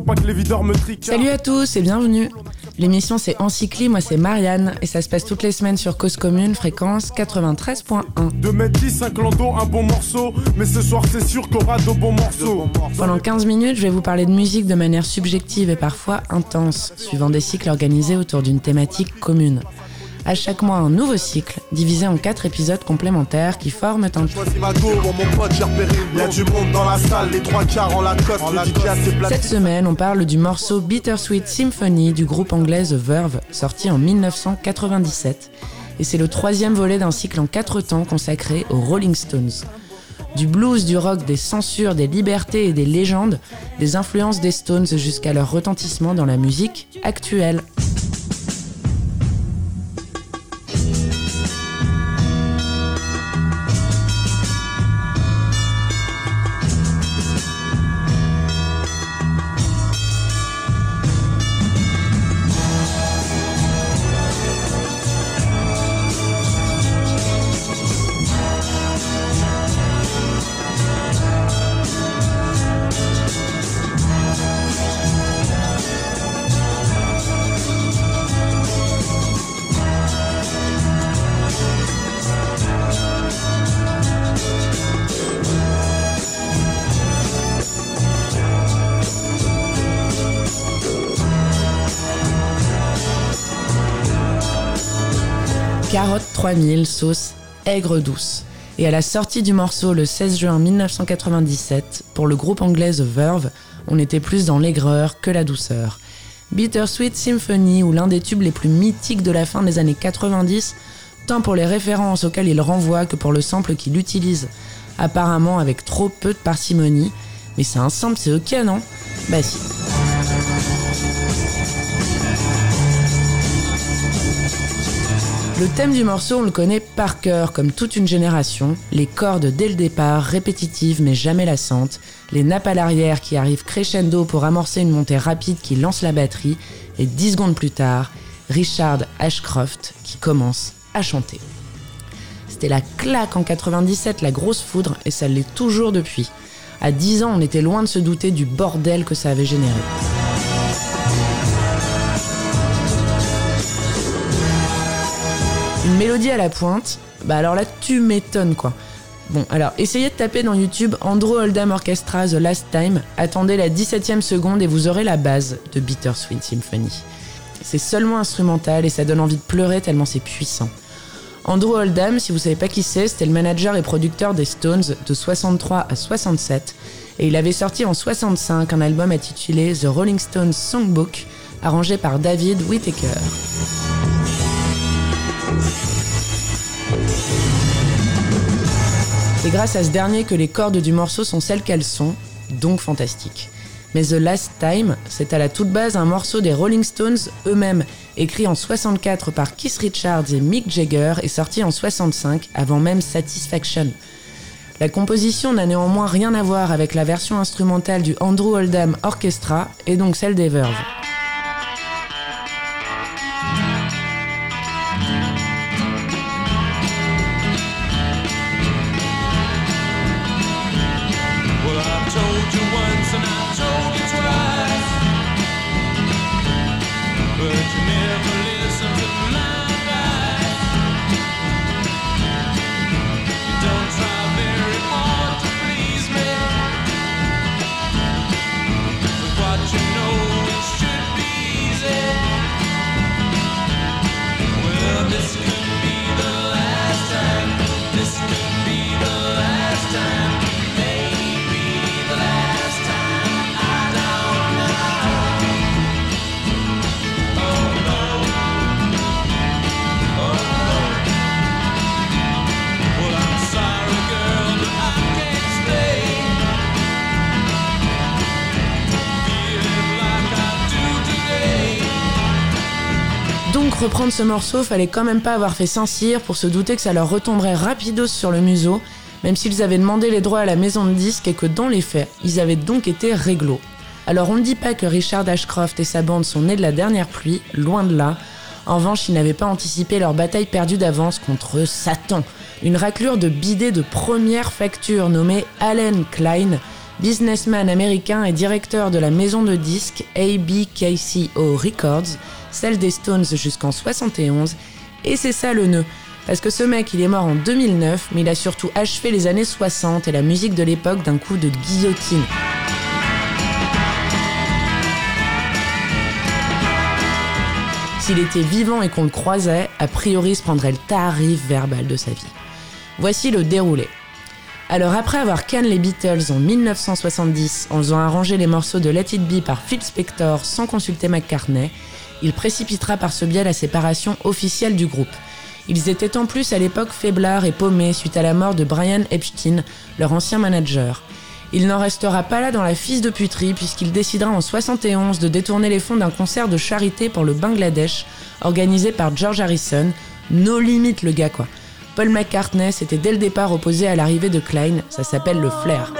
me fais tout petit pour pas que les videurs me triquent. Salut à tous et bienvenue. L'émission c'est Encycli, moi c'est Marianne et ça se passe toutes les semaines sur Cause Commune, fréquence 93.1. 2 mètres 10, 5 lando, un bon morceau, mais ce soir c'est sûr qu'on aura de bons morceaux. Pendant 15 minutes, je vais vous parler de musique de manière subjective et parfois intense, suivant des cycles organisés autour d'une thématique commune à chaque mois un nouveau cycle, divisé en quatre épisodes complémentaires qui forment un tout. Cette semaine, on parle du morceau Bittersweet Symphony du groupe anglais The Verve, sorti en 1997. Et c'est le troisième volet d'un cycle en quatre temps consacré aux Rolling Stones. Du blues, du rock, des censures, des libertés et des légendes, des influences des Stones jusqu'à leur retentissement dans la musique actuelle. 3000 sauce aigre douce. Et à la sortie du morceau le 16 juin 1997, pour le groupe anglais The Verve, on était plus dans l'aigreur que la douceur. Bittersweet Symphony, ou l'un des tubes les plus mythiques de la fin des années 90, tant pour les références auxquelles il renvoie que pour le sample qu'il utilise, apparemment avec trop peu de parcimonie. Mais c'est un sample, c'est ok, non? Bah si. Le thème du morceau, on le connaît par cœur, comme toute une génération. Les cordes dès le départ, répétitives mais jamais lassantes. Les nappes à l'arrière qui arrivent crescendo pour amorcer une montée rapide qui lance la batterie. Et dix secondes plus tard, Richard Ashcroft qui commence à chanter. C'était la claque en 97, la grosse foudre, et ça l'est toujours depuis. À 10 ans, on était loin de se douter du bordel que ça avait généré. Mélodie à la pointe, bah alors là tu m'étonnes quoi. Bon, alors essayez de taper dans YouTube Andrew Oldham Orchestra The Last Time, attendez la 17ème seconde et vous aurez la base de Bittersweet Symphony. C'est seulement instrumental et ça donne envie de pleurer tellement c'est puissant. Andrew Oldham, si vous savez pas qui c'est, c'était le manager et producteur des Stones de 63 à 67 et il avait sorti en 65 un album intitulé The Rolling Stones Songbook arrangé par David Whittaker. C'est grâce à ce dernier que les cordes du morceau sont celles qu'elles sont, donc fantastiques. Mais The Last Time, c'est à la toute base un morceau des Rolling Stones eux-mêmes, écrit en 64 par Keith Richards et Mick Jagger et sorti en 65 avant même Satisfaction. La composition n'a néanmoins rien à voir avec la version instrumentale du Andrew Oldham Orchestra et donc celle des Verve. Reprendre ce morceau, fallait quand même pas avoir fait Saint-Cyr pour se douter que ça leur retomberait rapidos sur le museau, même s'ils avaient demandé les droits à la maison de disques et que dans les faits, ils avaient donc été réglo. Alors on ne dit pas que Richard Ashcroft et sa bande sont nés de la dernière pluie, loin de là. En revanche, ils n'avaient pas anticipé leur bataille perdue d'avance contre Satan, une raclure de bidet de première facture nommée Allen Klein, businessman américain et directeur de la maison de disques ABKCO Records, celle des Stones jusqu'en 71, et c'est ça le nœud. Parce que ce mec, il est mort en 2009, mais il a surtout achevé les années 60 et la musique de l'époque d'un coup de guillotine. S'il était vivant et qu'on le croisait, a priori se prendrait le tarif verbal de sa vie. Voici le déroulé. Alors après avoir canne les Beatles en 1970 en faisant arranger les morceaux de Let It Be par Phil Spector sans consulter McCartney, il précipitera par ce biais la séparation officielle du groupe. Ils étaient en plus à l'époque faiblards et paumés suite à la mort de Brian Epstein, leur ancien manager. Il n'en restera pas là dans la fisse de puterie puisqu'il décidera en 71 de détourner les fonds d'un concert de charité pour le Bangladesh organisé par George Harrison. No limite le gars quoi. Paul McCartney s'était dès le départ opposé à l'arrivée de Klein, ça s'appelle le flair.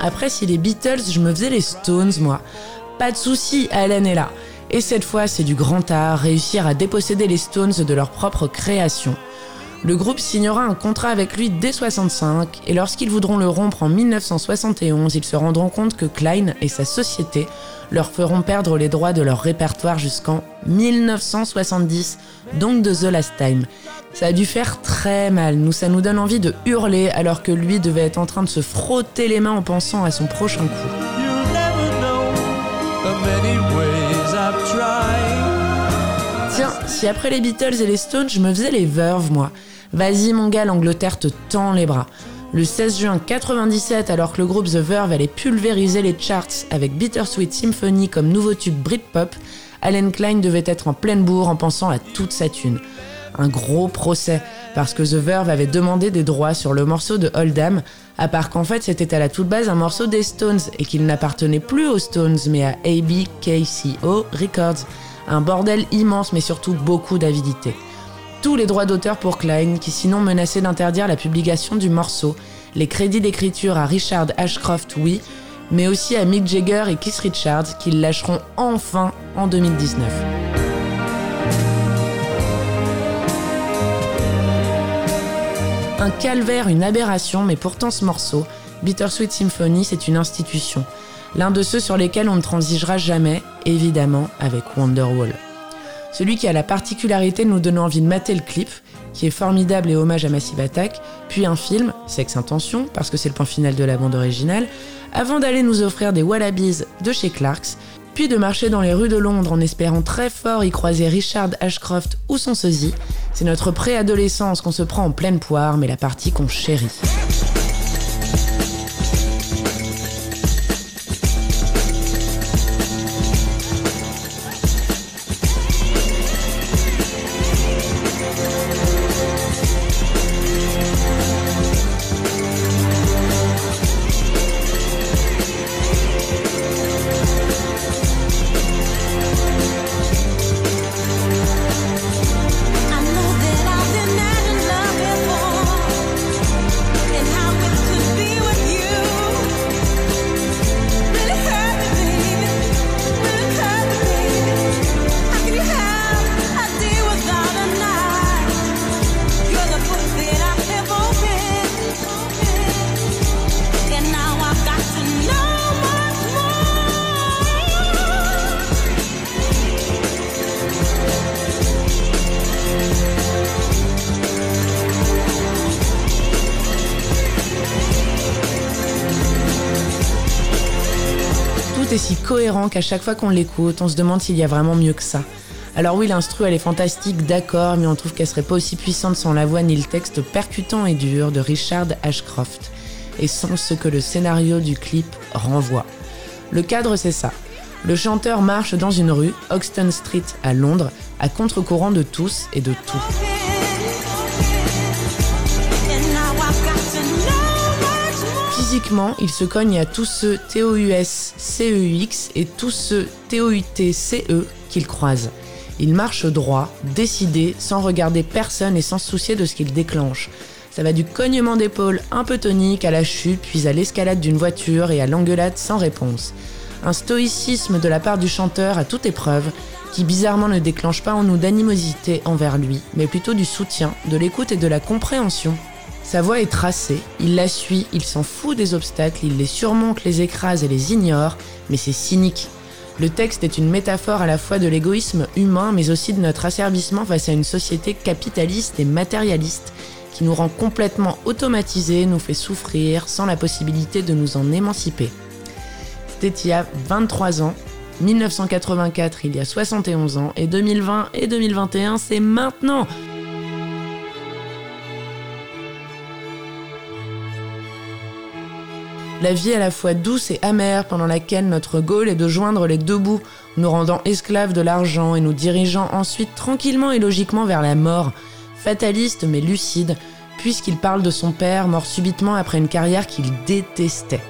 Après, si les Beatles, je me faisais les Stones, moi. Pas de souci, Allen est là. Et cette fois, c'est du grand art, réussir à déposséder les Stones de leur propre création. Le groupe signera un contrat avec lui dès 65 et lorsqu'ils voudront le rompre en 1971, ils se rendront compte que Klein et sa société leur feront perdre les droits de leur répertoire jusqu'en 1970, donc de The Last Time. Ça a dû faire très mal, nous ça nous donne envie de hurler alors que lui devait être en train de se frotter les mains en pensant à son prochain coup. Tiens, si après les Beatles et les Stones, je me faisais les Verve, moi. Vas-y, mon gars, l'Angleterre te tend les bras. Le 16 juin 97, alors que le groupe The Verve allait pulvériser les charts avec Bittersweet Symphony comme nouveau tube Britpop, Alan Klein devait être en pleine bourre en pensant à toute sa thune. Un gros procès, parce que The Verve avait demandé des droits sur le morceau de Oldham, à part qu'en fait c'était à la toute base un morceau des Stones et qu'il n'appartenait plus aux Stones mais à ABKCO Records. Un bordel immense mais surtout beaucoup d'avidité tous les droits d'auteur pour Klein, qui sinon menaçait d'interdire la publication du morceau, les crédits d'écriture à Richard Ashcroft, oui, mais aussi à Mick Jagger et Keith Richards, qui lâcheront enfin en 2019. Un calvaire, une aberration, mais pourtant ce morceau, Bittersweet Symphony, c'est une institution. L'un de ceux sur lesquels on ne transigera jamais, évidemment, avec Wonderwall. Celui qui a la particularité de nous donner envie de mater le clip, qui est formidable et hommage à Massive Attack, puis un film, Sex Intention, parce que c'est le point final de la bande originale, avant d'aller nous offrir des Wallabies de chez Clarks, puis de marcher dans les rues de Londres en espérant très fort y croiser Richard Ashcroft ou son sosie. C'est notre préadolescence qu'on se prend en pleine poire, mais la partie qu'on chérit. Cohérent qu'à chaque fois qu'on l'écoute, on se demande s'il y a vraiment mieux que ça. Alors oui, l'instru, elle est fantastique, d'accord, mais on trouve qu'elle serait pas aussi puissante sans la voix ni le texte percutant et dur de Richard Ashcroft, et sans ce que le scénario du clip renvoie. Le cadre, c'est ça. Le chanteur marche dans une rue, Hoxton Street à Londres, à contre-courant de tous et de tout. Physiquement, il se cogne à tous ceux TOUS, CEX et tous ceux TOUT, CE qu'il croise. Il marche droit, décidé, sans regarder personne et sans se soucier de ce qu'il déclenche. Ça va du cognement d'épaule un peu tonique à la chute, puis à l'escalade d'une voiture et à l'engueulade sans réponse. Un stoïcisme de la part du chanteur à toute épreuve, qui bizarrement ne déclenche pas en nous d'animosité envers lui, mais plutôt du soutien, de l'écoute et de la compréhension. Sa voix est tracée, il la suit, il s'en fout des obstacles, il les surmonte, les écrase et les ignore, mais c'est cynique, le texte est une métaphore à la fois de l'égoïsme humain, mais aussi de notre asservissement face à une société capitaliste et matérialiste qui nous rend complètement automatisés, nous fait souffrir sans la possibilité de nous en émanciper. C'était il y a 23 ans, 1984 il y a 71 ans, et 2020 et 2021 c'est maintenant La vie à la fois douce et amère pendant laquelle notre goal est de joindre les deux bouts, nous rendant esclaves de l'argent et nous dirigeant ensuite tranquillement et logiquement vers la mort, fataliste mais lucide, puisqu'il parle de son père mort subitement après une carrière qu'il détestait.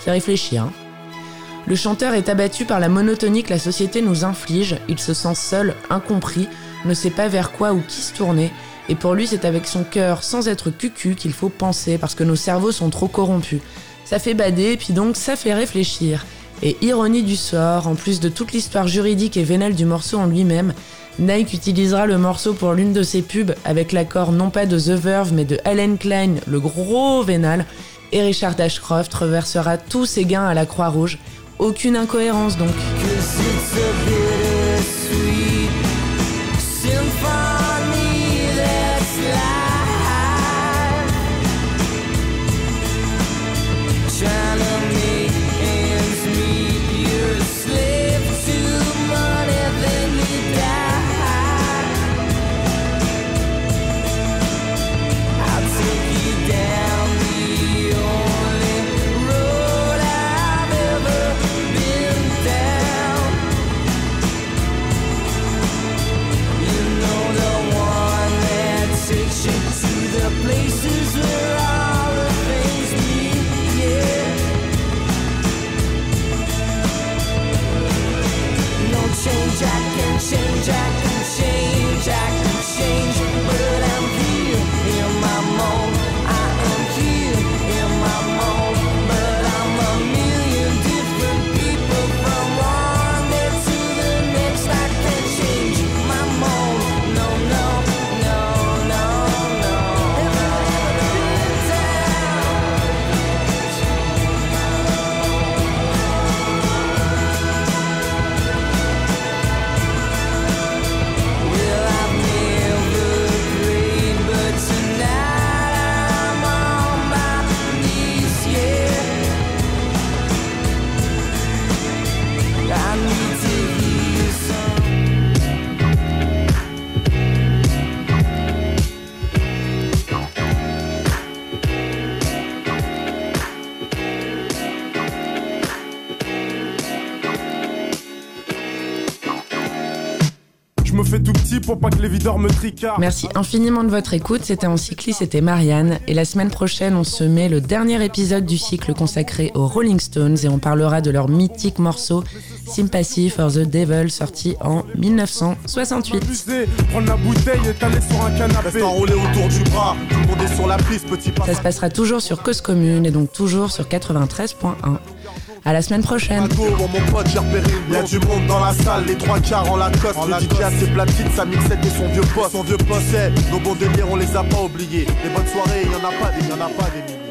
Fait réfléchir. Hein. Le chanteur est abattu par la monotonie que la société nous inflige, il se sent seul, incompris, ne sait pas vers quoi ou qui se tourner, et pour lui c'est avec son cœur sans être cucu qu'il faut penser parce que nos cerveaux sont trop corrompus ça fait bader, puis donc ça fait réfléchir. Et ironie du sort, en plus de toute l'histoire juridique et vénale du morceau en lui-même, Nike utilisera le morceau pour l'une de ses pubs avec l'accord non pas de The Verve mais de Allen Klein, le gros vénal, et Richard Ashcroft reversera tous ses gains à la Croix-Rouge. Aucune incohérence donc. Pas que les videurs me Merci infiniment de votre écoute. C'était en cycliste, c'était Marianne. Et la semaine prochaine, on se met le dernier épisode du cycle consacré aux Rolling Stones et on parlera de leur mythique morceau Sympathy for the Devil, sorti en 1968. Ça se passera toujours sur Cause Commune et donc toujours sur 93.1. À la semaine prochaine. Il y a du monde dans la salle, les trois quarts en la cosse. Le DJ a ses platines, sa mixette et son vieux poste. Son vieux poste, nos bons délires, on les a pas oubliés. Les bonnes soirées, il y en a pas des, y en a pas des